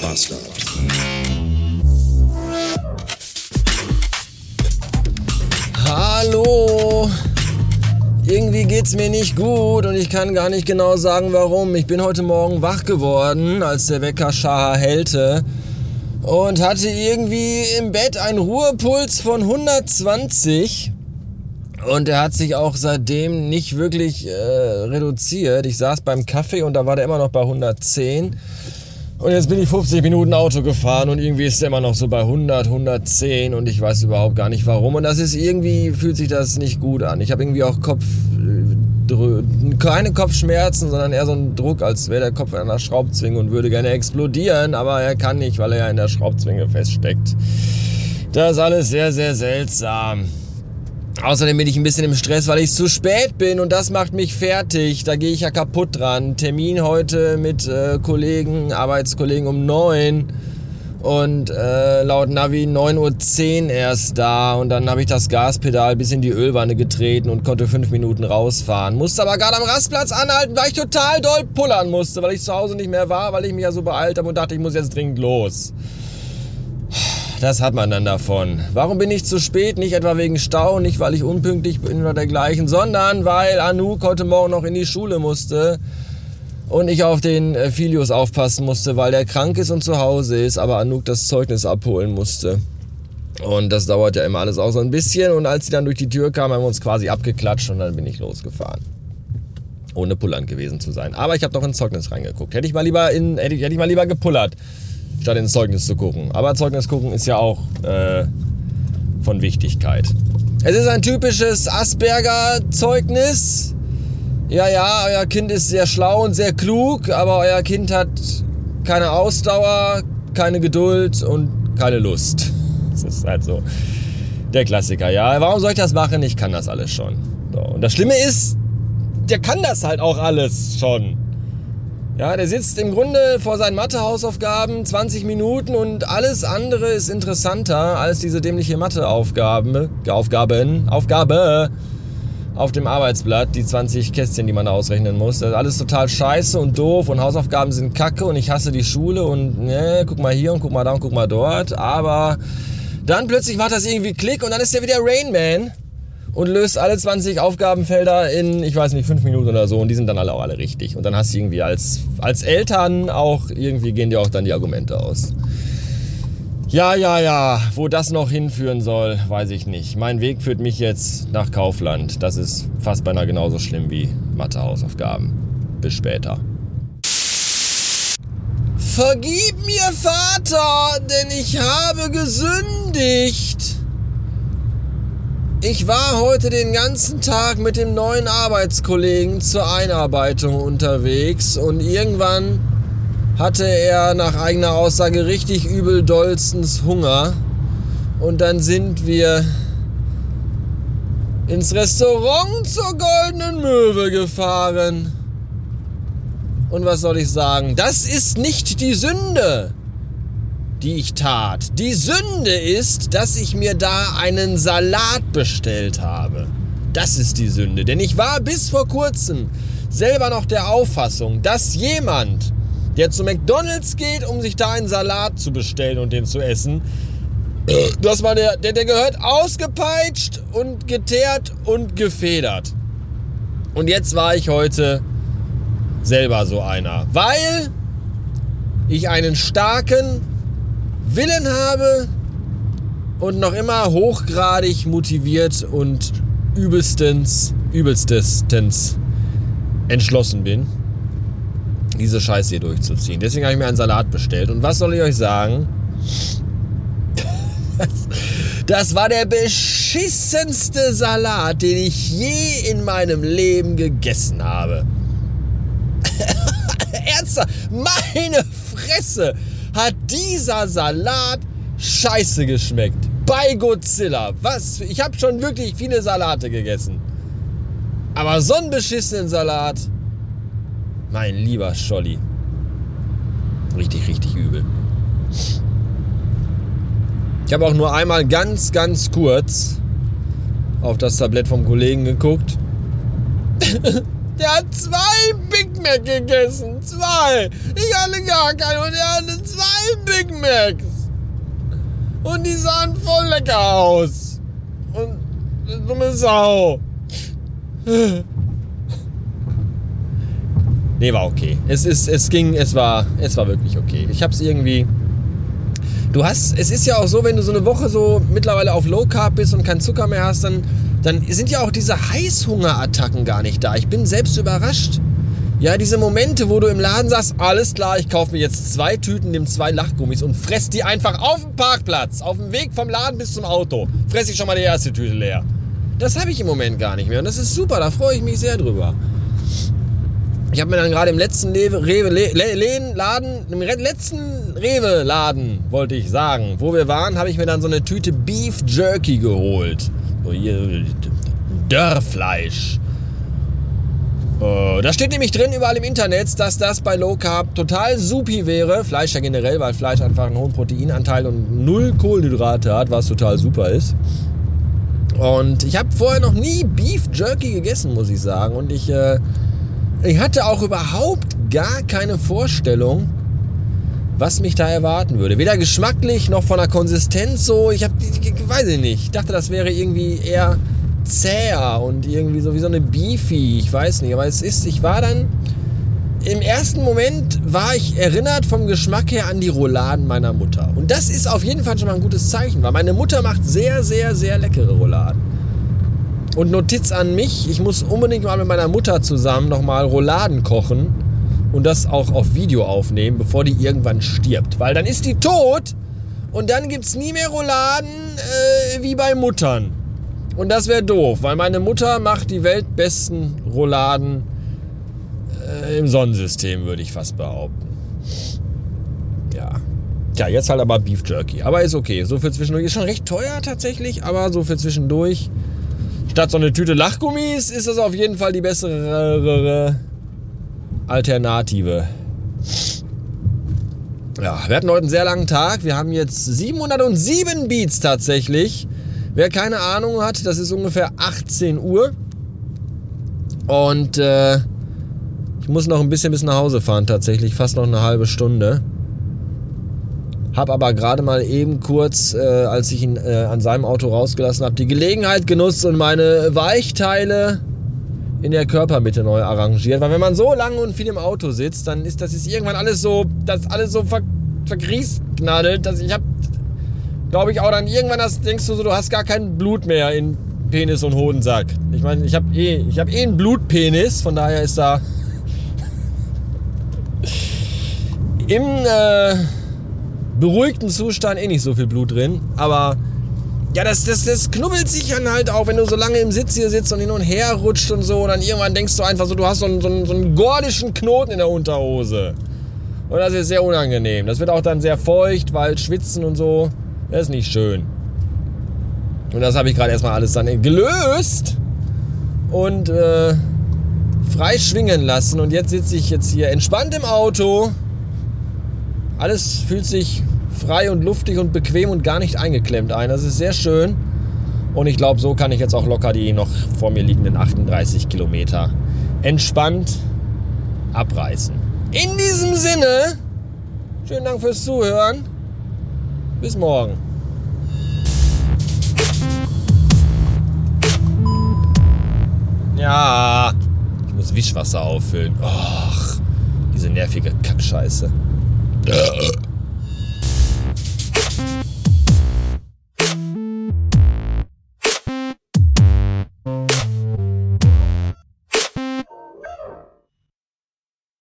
Bastard. Hallo. Irgendwie geht's mir nicht gut und ich kann gar nicht genau sagen warum. Ich bin heute Morgen wach geworden, als der Wecker Schaha hellte und hatte irgendwie im Bett einen Ruhepuls von 120 und er hat sich auch seitdem nicht wirklich äh, reduziert. Ich saß beim Kaffee und da war der immer noch bei 110. Und jetzt bin ich 50 Minuten Auto gefahren und irgendwie ist er immer noch so bei 100, 110 und ich weiß überhaupt gar nicht warum. Und das ist irgendwie, fühlt sich das nicht gut an. Ich habe irgendwie auch Kopf, äh, keine Kopfschmerzen, sondern eher so einen Druck, als wäre der Kopf in einer Schraubzwinge und würde gerne explodieren, aber er kann nicht, weil er ja in der Schraubzwinge feststeckt. Das ist alles sehr, sehr seltsam. Außerdem bin ich ein bisschen im Stress, weil ich zu spät bin und das macht mich fertig. Da gehe ich ja kaputt dran. Termin heute mit äh, Kollegen, Arbeitskollegen um 9 und äh, laut Navi 9.10 Uhr erst da und dann habe ich das Gaspedal bis in die Ölwanne getreten und konnte fünf Minuten rausfahren. Musste aber gerade am Rastplatz anhalten, weil ich total doll pullern musste, weil ich zu Hause nicht mehr war, weil ich mich ja so beeilt habe und dachte, ich muss jetzt dringend los. Das hat man dann davon. Warum bin ich zu spät? Nicht etwa wegen Stau, nicht weil ich unpünktlich bin oder dergleichen, sondern weil Anouk heute Morgen noch in die Schule musste und ich auf den äh, Filius aufpassen musste, weil der krank ist und zu Hause ist, aber Anouk das Zeugnis abholen musste. Und das dauert ja immer alles auch so ein bisschen. Und als sie dann durch die Tür kam, haben wir uns quasi abgeklatscht und dann bin ich losgefahren. Ohne pullern gewesen zu sein. Aber ich habe doch ins Zeugnis reingeguckt. Hätte ich mal lieber in, hätte hätte ich mal lieber gepullert statt ins Zeugnis zu gucken. Aber Zeugnis gucken ist ja auch äh, von Wichtigkeit. Es ist ein typisches Asperger-Zeugnis. Ja, ja, euer Kind ist sehr schlau und sehr klug, aber euer Kind hat keine Ausdauer, keine Geduld und keine Lust. Das ist halt so der Klassiker. Ja, warum soll ich das machen? Ich kann das alles schon. So. Und das Schlimme ist, der kann das halt auch alles schon. Ja, der sitzt im Grunde vor seinen Mathehausaufgaben 20 Minuten und alles andere ist interessanter als diese dämliche Matheaufgaben, Aufgaben, Aufgabe auf dem Arbeitsblatt, die 20 Kästchen, die man da ausrechnen muss. Das ist alles total scheiße und doof und Hausaufgaben sind kacke und ich hasse die Schule und ne, guck mal hier und guck mal da und guck mal dort. Aber dann plötzlich macht das irgendwie Klick und dann ist der wieder Rain Man und löst alle 20 Aufgabenfelder in, ich weiß nicht, 5 Minuten oder so und die sind dann alle auch alle richtig. Und dann hast du irgendwie als, als Eltern auch, irgendwie gehen dir auch dann die Argumente aus. Ja, ja, ja, wo das noch hinführen soll, weiß ich nicht. Mein Weg führt mich jetzt nach Kaufland. Das ist fast beinahe genauso schlimm wie Mathehausaufgaben. Bis später. Vergib mir, Vater, denn ich habe gesündigt. Ich war heute den ganzen Tag mit dem neuen Arbeitskollegen zur Einarbeitung unterwegs und irgendwann hatte er nach eigener Aussage richtig übel dollstens Hunger und dann sind wir ins Restaurant zur Goldenen Möwe gefahren. Und was soll ich sagen? Das ist nicht die Sünde die ich tat. Die Sünde ist, dass ich mir da einen Salat bestellt habe. Das ist die Sünde. Denn ich war bis vor kurzem selber noch der Auffassung, dass jemand, der zu McDonald's geht, um sich da einen Salat zu bestellen und den zu essen, das war der, der, der gehört ausgepeitscht und geteert und gefedert. Und jetzt war ich heute selber so einer, weil ich einen starken, Willen habe und noch immer hochgradig motiviert und übelstens, übelstens entschlossen bin, diese Scheiße hier durchzuziehen. Deswegen habe ich mir einen Salat bestellt. Und was soll ich euch sagen? Das war der beschissenste Salat, den ich je in meinem Leben gegessen habe. Ernsthaft, meine Fresse! Hat dieser Salat scheiße geschmeckt. Bei Godzilla. Was? Ich habe schon wirklich viele Salate gegessen. Aber so einen beschissenen Salat. Mein lieber Scholli. Richtig, richtig übel. Ich habe auch nur einmal ganz, ganz kurz auf das Tablett vom Kollegen geguckt. Der hat zwei Big Mac gegessen. Zwei. Ich hatte gar keine und er hatte zwei. Big Macs. Und die sahen voll lecker aus. Und dumme Sau. Nee, war okay. Es, ist, es ging, es war, es war wirklich okay. Ich hab's irgendwie. Du hast, es ist ja auch so, wenn du so eine Woche so mittlerweile auf Low Carb bist und keinen Zucker mehr hast, dann, dann sind ja auch diese Heißhungerattacken gar nicht da. Ich bin selbst überrascht. Ja, diese Momente, wo du im Laden sagst, alles klar, ich kaufe mir jetzt zwei Tüten, nimm zwei Lachgummis und fress die einfach auf dem Parkplatz, auf dem Weg vom Laden bis zum Auto. Fress ich schon mal die erste Tüte leer. Das habe ich im Moment gar nicht mehr und das ist super, da freue ich mich sehr drüber. Ich habe mir dann gerade im letzten Rewe, Rewe Le, Laden, im letzten Rewe Laden, wollte ich sagen, wo wir waren, habe ich mir dann so eine Tüte Beef Jerky geholt. So hier, Dörrfleisch. Äh, da steht nämlich drin überall im Internet, dass das bei Low Carb total supi wäre. Fleisch ja generell, weil Fleisch einfach einen hohen Proteinanteil und null Kohlenhydrate hat, was total super ist. Und ich habe vorher noch nie Beef Jerky gegessen, muss ich sagen. Und ich, äh, ich hatte auch überhaupt gar keine Vorstellung, was mich da erwarten würde. Weder geschmacklich noch von der Konsistenz so. Ich habe, weiß ich nicht. Ich dachte, das wäre irgendwie eher zäher und irgendwie so wie so eine Beefy. Ich weiß nicht, aber es ist, ich war dann, im ersten Moment war ich erinnert vom Geschmack her an die Rouladen meiner Mutter. Und das ist auf jeden Fall schon mal ein gutes Zeichen, weil meine Mutter macht sehr, sehr, sehr leckere Rouladen. Und Notiz an mich, ich muss unbedingt mal mit meiner Mutter zusammen nochmal Rouladen kochen und das auch auf Video aufnehmen, bevor die irgendwann stirbt. Weil dann ist die tot und dann gibt es nie mehr Rouladen äh, wie bei Muttern. Und das wäre doof, weil meine Mutter macht die weltbesten Rouladen äh, im Sonnensystem, würde ich fast behaupten. Ja. Tja, jetzt halt aber Beef Jerky. Aber ist okay. So für zwischendurch. Ist schon recht teuer tatsächlich, aber so für zwischendurch. Statt so eine Tüte Lachgummis ist das auf jeden Fall die bessere Alternative. Ja, wir hatten heute einen sehr langen Tag. Wir haben jetzt 707 Beats tatsächlich. Wer keine Ahnung hat, das ist ungefähr 18 Uhr. Und äh, ich muss noch ein bisschen bis nach Hause fahren tatsächlich, fast noch eine halbe Stunde. Hab aber gerade mal eben kurz, äh, als ich ihn äh, an seinem Auto rausgelassen habe, die Gelegenheit genutzt und meine Weichteile in der Körpermitte neu arrangiert. Weil wenn man so lange und viel im Auto sitzt, dann ist das ist irgendwann alles so, das alles so ver, vergriesknadelt, dass ich habe glaube ich, auch dann irgendwann hast, denkst du so, du hast gar kein Blut mehr in Penis und Hodensack. Ich meine, ich habe eh, hab eh einen Blutpenis, von daher ist da im äh, beruhigten Zustand eh nicht so viel Blut drin. Aber ja, das, das, das knubbelt sich dann halt auch, wenn du so lange im Sitz hier sitzt und hin und her rutscht und so. Und dann irgendwann denkst du einfach so, du hast so einen, so einen, so einen gordischen Knoten in der Unterhose. Und das ist sehr unangenehm. Das wird auch dann sehr feucht, weil Schwitzen und so. Das ist nicht schön. Und das habe ich gerade erstmal alles dann gelöst und äh, frei schwingen lassen. Und jetzt sitze ich jetzt hier entspannt im Auto. Alles fühlt sich frei und luftig und bequem und gar nicht eingeklemmt ein. Das ist sehr schön. Und ich glaube, so kann ich jetzt auch locker die noch vor mir liegenden 38 Kilometer entspannt abreißen. In diesem Sinne, schönen Dank fürs Zuhören. Bis morgen. Ja, ich muss Wischwasser auffüllen. Och, diese nervige Kackscheiße.